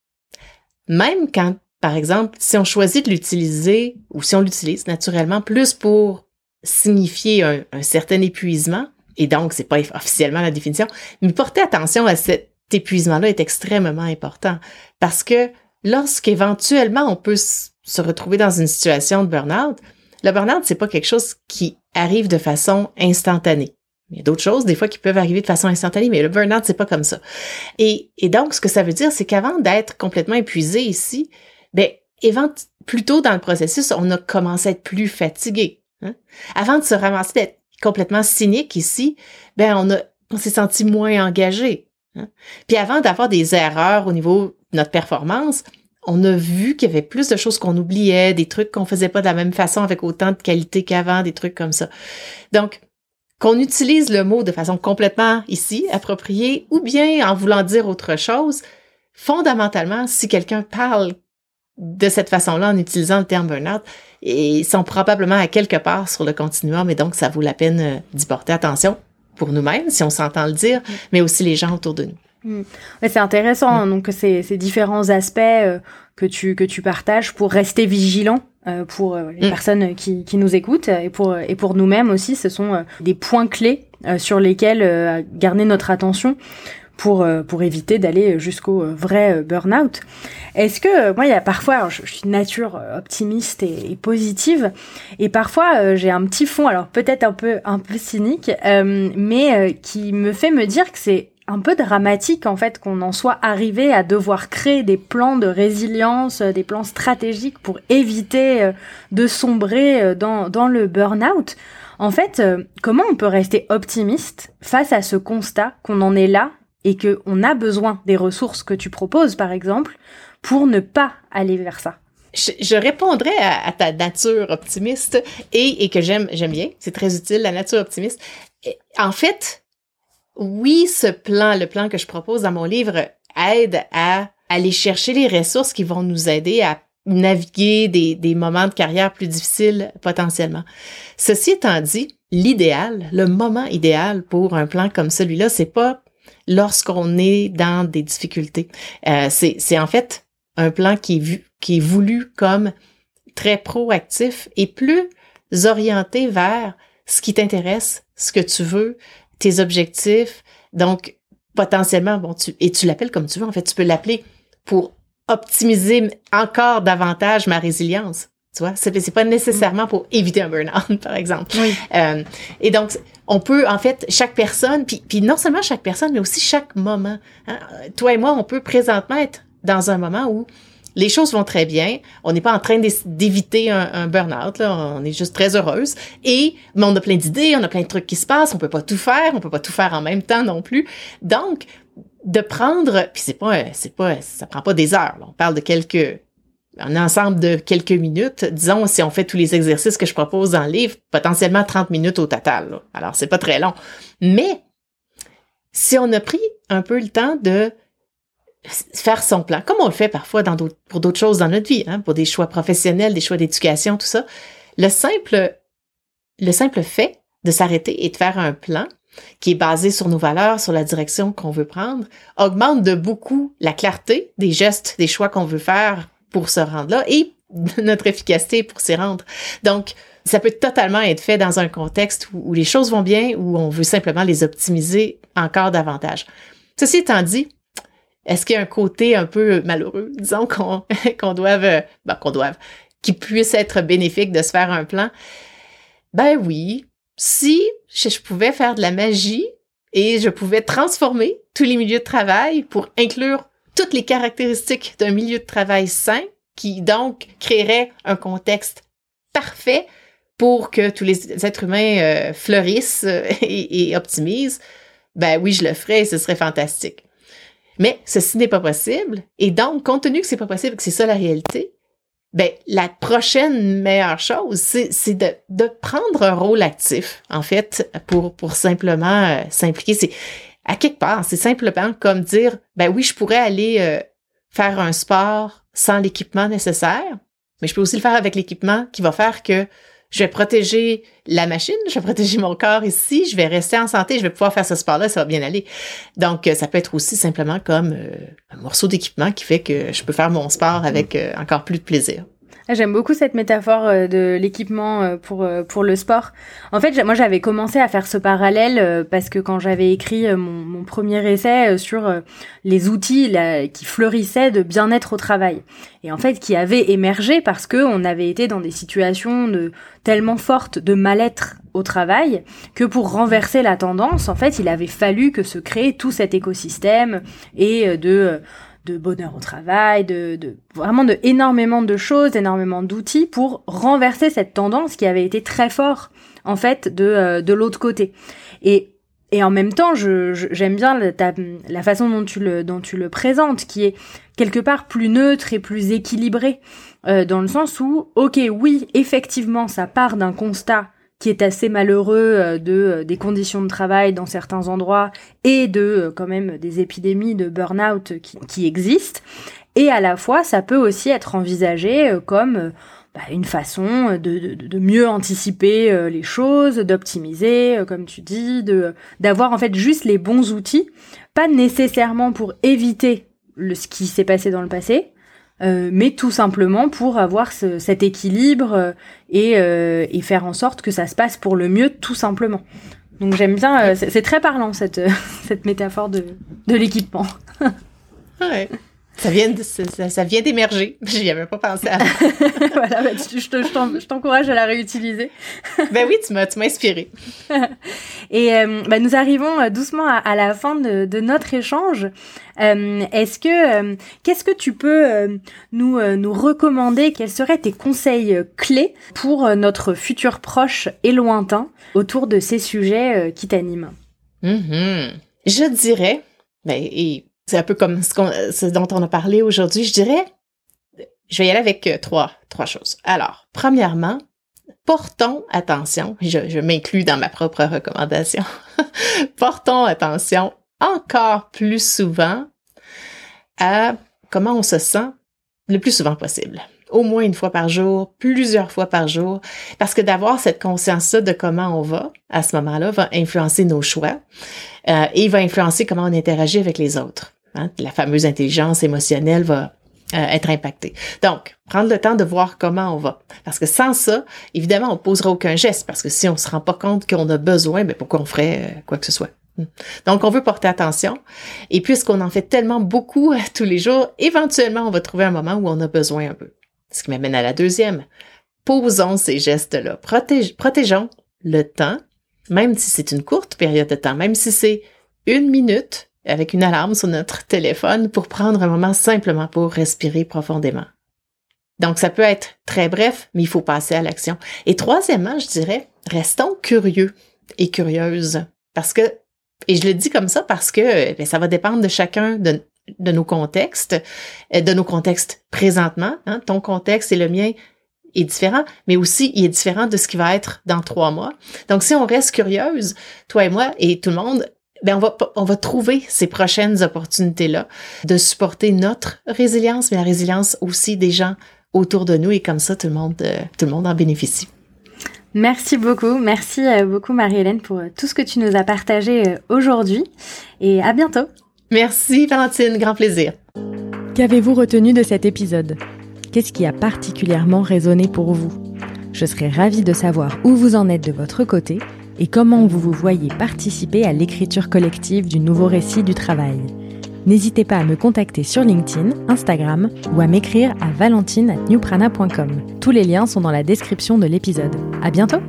même quand, par exemple, si on choisit de l'utiliser ou si on l'utilise naturellement plus pour signifier un, certain épuisement, et donc c'est pas officiellement la définition, mais porter attention à cet épuisement-là est extrêmement important parce que lorsqu'éventuellement on peut se retrouver dans une situation de burn-out, le burn-out, c'est pas quelque chose qui arrive de façon instantanée. Il y a d'autres choses, des fois, qui peuvent arriver de façon instantanée, mais le burn-out, c'est pas comme ça. Et, donc, ce que ça veut dire, c'est qu'avant d'être complètement épuisé ici, ben, plus tôt dans le processus, on a commencé à être plus fatigué. Hein. Avant de se ramasser d'être complètement cynique ici, ben, on a, on s'est senti moins engagé. Hein. Puis avant d'avoir des erreurs au niveau de notre performance, on a vu qu'il y avait plus de choses qu'on oubliait, des trucs qu'on faisait pas de la même façon avec autant de qualité qu'avant, des trucs comme ça. Donc, qu'on utilise le mot de façon complètement ici, appropriée, ou bien en voulant dire autre chose, fondamentalement, si quelqu'un parle de cette façon-là en utilisant le terme burn-out, ils sont probablement à quelque part sur le continuum et donc ça vaut la peine euh, d'y porter attention pour nous-mêmes, si on s'entend le dire, mm. mais aussi les gens autour de nous. Mm. c'est intéressant, hein, donc ces, ces, différents aspects euh, que tu que tu partages pour rester vigilant euh, pour euh, les mm. personnes qui, qui nous écoutent et pour et pour nous-mêmes aussi, ce sont des points clés sur lesquels garder notre attention pour pour éviter d'aller jusqu'au vrai burn-out. Est-ce que moi il y a parfois je, suis nature optimiste et, et positive et parfois j'ai un petit fond alors peut-être un peu un peu cynique mais qui me fait me dire que c'est un peu dramatique en fait qu'on en soit arrivé à devoir créer des plans de résilience, euh, des plans stratégiques pour éviter euh, de sombrer euh, dans, le burn-out. En fait, comment on peut rester optimiste face à ce constat qu'on en est là et qu'on a besoin des ressources que tu proposes, par exemple, pour ne pas aller vers ça? Je, répondrais à, ta nature optimiste et, que j'aime bien, c'est très utile la nature optimiste. En fait, oui, ce plan, le plan que je propose dans mon livre, aide à aller chercher les ressources qui vont nous aider à naviguer des, moments de carrière plus difficiles potentiellement. Ceci étant dit, l'idéal, le moment idéal pour un plan comme celui-là, c'est pas lorsqu'on est dans des difficultés. Euh, c'est en fait un plan qui est, vu, qui est voulu comme très proactif et plus orienté vers ce qui t'intéresse, ce que tu veux, tes objectifs. Donc, potentiellement, bon, tu, et tu l'appelles comme tu veux. En fait, tu peux l'appeler pour optimiser encore davantage ma résilience. Tu vois, c'est pas nécessairement pour éviter un burn-out, par exemple. Oui. Euh, et donc, on peut, en fait, chaque personne, puis, puis non seulement chaque personne, mais aussi chaque moment. Hein. Toi et moi, on peut présentement être dans un moment où les choses vont très bien. On n'est pas en train d'éviter un, burn-out. On est juste très heureuse. Et mais on a plein d'idées, on a plein de trucs qui se passent. On peut pas tout faire. On peut pas tout faire en même temps non plus. Donc, de prendre, puis c'est pas, c'est pas, ça prend pas des heures. On parle de quelques, un ensemble de quelques minutes. Disons, si on fait tous les exercices que je propose dans le livre, potentiellement 30 minutes au total. Là. Alors, c'est pas très long. Mais, si on a pris un peu le temps de faire son plan, comme on le fait parfois dans pour d'autres choses dans notre vie, hein, pour des choix professionnels, des choix d'éducation, tout ça, le simple, le simple fait de s'arrêter et de faire un plan qui est basé sur nos valeurs, sur la direction qu'on veut prendre, augmente de beaucoup la clarté des gestes, des choix qu'on veut faire pour se rendre là et notre efficacité pour s'y rendre. Donc, ça peut totalement être fait dans un contexte où, les choses vont bien, où on veut simplement les optimiser encore davantage. Ceci étant dit, est-ce qu'il y a un côté un peu malheureux, disons, qu'on qu'on doive, euh, ben, qu'on doive, qui puisse être bénéfique de se faire un plan? Ben oui, si je pouvais faire de la magie et je pouvais transformer tous les milieux de travail pour inclure toutes les caractéristiques d'un milieu de travail sain, qui donc créerait un contexte parfait pour que tous les êtres humains euh, fleurissent euh, et, et, optimisent, ben oui, je le ferais et ce serait fantastique. Mais ceci n'est pas possible. Et donc, compte tenu que c'est pas possible, que c'est ça la réalité, ben, la prochaine meilleure chose, c'est de, de prendre un rôle actif, en fait, pour, pour simplement euh, s'impliquer. C'est à quelque part, c'est simplement comme dire, ben oui, je pourrais aller euh, faire un sport sans l'équipement nécessaire, mais je peux aussi le faire avec l'équipement qui va faire que je vais protéger la machine, je vais protéger mon corps ici, je vais rester en santé, je vais pouvoir faire ce sport-là, ça va bien aller. Donc, euh, ça peut être aussi simplement comme euh, un morceau d'équipement qui fait que je peux faire mon sport avec euh, encore plus de plaisir. Ah, j'aime beaucoup cette métaphore de l'équipement pour pour le sport. En fait, moi j'avais commencé à faire ce parallèle parce que quand j'avais écrit mon, mon, premier essai sur les outils qui fleurissaient de bien-être au travail et en fait qui avaient émergé parce que on avait été dans des situations de tellement fortes de mal-être au travail que pour renverser la tendance, en fait, il avait fallu que se crée tout cet écosystème et de de bonheur au travail, de, de vraiment de énormément de choses, énormément d'outils pour renverser cette tendance qui avait été très fort en fait de euh, de l'autre côté. Et et en même temps, je, j'aime bien la, la, façon dont tu le dont tu le présentes, qui est quelque part plus neutre et plus équilibré, euh, dans le sens où, ok, oui, effectivement, ça part d'un constat qui est assez malheureux euh, de euh, des conditions de travail dans certains endroits et de euh, quand même des épidémies de burn-out qui, qui, existent. Et à la fois, ça peut aussi être envisagé comme bah, une façon de, de, de, mieux anticiper les choses, d'optimiser, comme tu dis, de d'avoir en fait juste les bons outils, pas nécessairement pour éviter le, ce qui s'est passé dans le passé, euh, mais tout simplement pour avoir ce, cet équilibre euh, et, euh, et, faire en sorte que ça se passe pour le mieux, tout simplement. Donc j'aime bien, c'est très parlant cette, cette métaphore de, de l'équipement. ouais. Ça vient, ça, ça, vient d'émerger. J'y avais pas pensé avant. voilà, bah, je t'encourage à la réutiliser. ben oui, tu m'as, tu m'as inspiré. Et euh, bah, nous arrivons euh, doucement à, à la fin de, de notre échange. Euh, est-ce que, euh, qu'est-ce que tu peux nous, nous recommander? Quels seraient tes conseils clés pour notre futur proche et lointain autour de ces sujets qui t'animent? Mm-hmm. Je dirais, ben, et c'est un peu comme ce, ce, dont on a parlé aujourd'hui. Je dirais, je vais y aller avec euh, trois, trois choses. Alors, premièrement, portons attention, je, je m'inclus dans ma propre recommandation, portons attention encore plus souvent à comment on se sent le plus souvent possible. Au moins une fois par jour, plusieurs fois par jour, parce que d'avoir cette conscience-là de comment on va à ce moment-là va influencer nos choix euh, et va influencer comment on interagit avec les autres. Hein. La fameuse intelligence émotionnelle va euh, être impactée. Donc, prendre le temps de voir comment on va. Parce que sans ça, évidemment, on ne posera aucun geste, parce que si on se rend pas compte qu'on a besoin, ben pourquoi on ferait euh, quoi que ce soit? Donc, on veut porter attention. Et puisqu'on en fait tellement beaucoup tous les jours, éventuellement, on va trouver un moment où on a besoin un peu. Ce qui m'amène à la deuxième. Posons ces gestes-là. protégeons le temps, même si c'est une courte période de temps, même si c'est une minute avec une alarme sur notre téléphone pour prendre un moment simplement pour respirer profondément. Donc, ça peut être très bref, mais il faut passer à l'action. Et troisièmement, je dirais, restons curieux et curieuses. Parce que et je le dis comme ça parce que ben, ça va dépendre de chacun de, nos contextes, euh, de nos contextes présentement. Hein. Ton contexte et le mien est différent, mais aussi il est différent de ce qui va être dans trois mois. Donc, si on reste curieuse, toi et moi et tout le monde, ben on va on va trouver ces prochaines opportunités là de supporter notre résilience, mais la résilience aussi des gens autour de nous et comme ça tout le monde euh, tout le monde en bénéficie. Merci beaucoup, merci euh, beaucoup Marie-Hélène pour euh, tout ce que tu nous as partagé aujourd'hui et à bientôt. Merci Valentine, grand plaisir. Qu'avez-vous retenu de cet épisode? Qu'est-ce qui a particulièrement résonné pour vous? Je serais ravie de savoir où vous en êtes de votre côté et comment vous vous voyez participer à l'écriture collective du nouveau récit du travail. N'hésitez pas à me contacter sur LinkedIn, Instagram ou à m'écrire à valentine@newprana.com. Tous les liens sont dans la description de l'épisode. À bientôt!